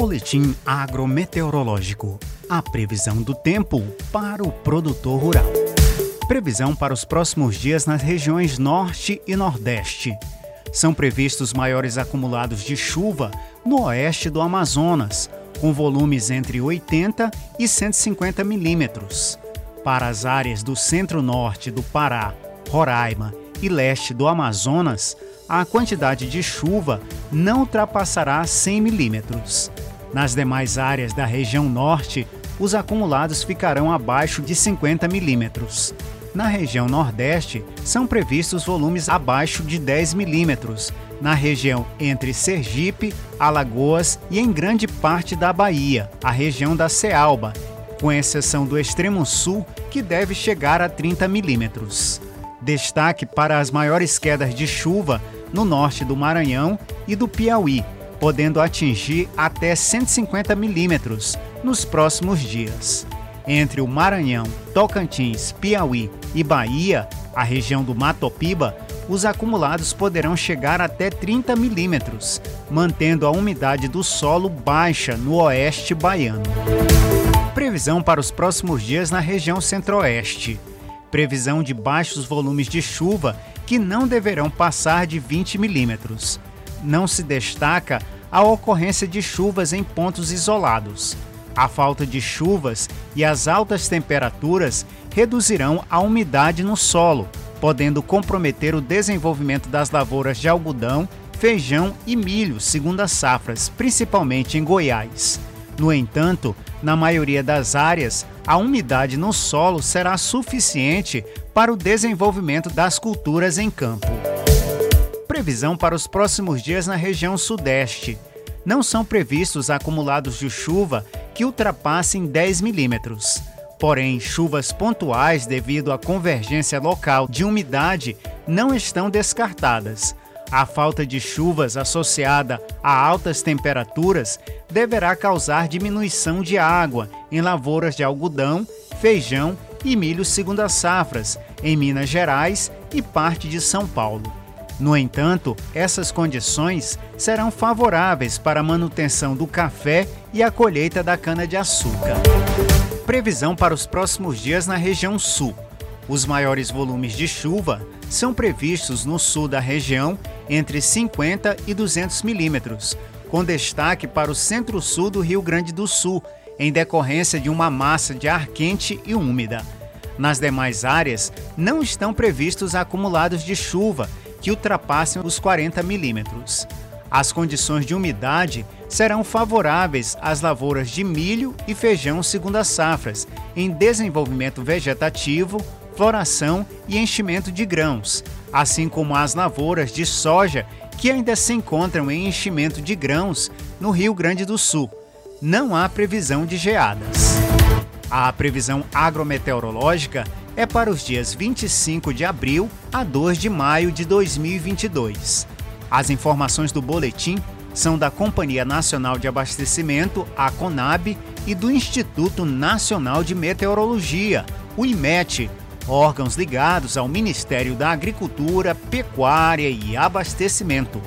Boletim agrometeorológico. A previsão do tempo para o produtor rural. Previsão para os próximos dias nas regiões Norte e Nordeste. São previstos maiores acumulados de chuva no oeste do Amazonas, com volumes entre 80 e 150 milímetros. Para as áreas do centro-norte do Pará, Roraima e leste do Amazonas, a quantidade de chuva não ultrapassará 100 milímetros. Nas demais áreas da região norte, os acumulados ficarão abaixo de 50 milímetros. Na região Nordeste, são previstos volumes abaixo de 10 milímetros, na região entre Sergipe, Alagoas e em grande parte da Bahia, a região da Cealba, com exceção do extremo sul, que deve chegar a 30 milímetros. Destaque para as maiores quedas de chuva no norte do Maranhão e do Piauí, podendo atingir até 150 milímetros nos próximos dias. Entre o Maranhão, Tocantins, Piauí e Bahia, a região do Matopiba, os acumulados poderão chegar até 30 milímetros, mantendo a umidade do solo baixa no oeste baiano. Previsão para os próximos dias na região centro-oeste. Previsão de baixos volumes de chuva que não deverão passar de 20 milímetros. Não se destaca a ocorrência de chuvas em pontos isolados. A falta de chuvas e as altas temperaturas reduzirão a umidade no solo, podendo comprometer o desenvolvimento das lavouras de algodão, feijão e milho, segundo as safras, principalmente em Goiás. No entanto, na maioria das áreas, a umidade no solo será suficiente para o desenvolvimento das culturas em campo. Previsão para os próximos dias na região Sudeste. Não são previstos acumulados de chuva que ultrapassem 10 milímetros. Porém, chuvas pontuais devido à convergência local de umidade não estão descartadas. A falta de chuvas associada a altas temperaturas deverá causar diminuição de água em lavouras de algodão, feijão e milho segundo as safras em Minas Gerais e parte de São Paulo. No entanto, essas condições serão favoráveis para a manutenção do café e a colheita da cana-de-açúcar. Previsão para os próximos dias na região sul. Os maiores volumes de chuva são previstos no sul da região, entre 50 e 200 milímetros, com destaque para o centro-sul do Rio Grande do Sul, em decorrência de uma massa de ar quente e úmida. Nas demais áreas, não estão previstos acumulados de chuva que ultrapassem os 40 milímetros. As condições de umidade serão favoráveis às lavouras de milho e feijão segundo as safras, em desenvolvimento vegetativo, floração e enchimento de grãos, assim como às lavouras de soja que ainda se encontram em enchimento de grãos no Rio Grande do Sul. Não há previsão de geadas. A previsão agrometeorológica é para os dias 25 de abril a 2 de maio de 2022. As informações do boletim são da Companhia Nacional de Abastecimento, a CONAB, e do Instituto Nacional de Meteorologia, o IMET, órgãos ligados ao Ministério da Agricultura, Pecuária e Abastecimento.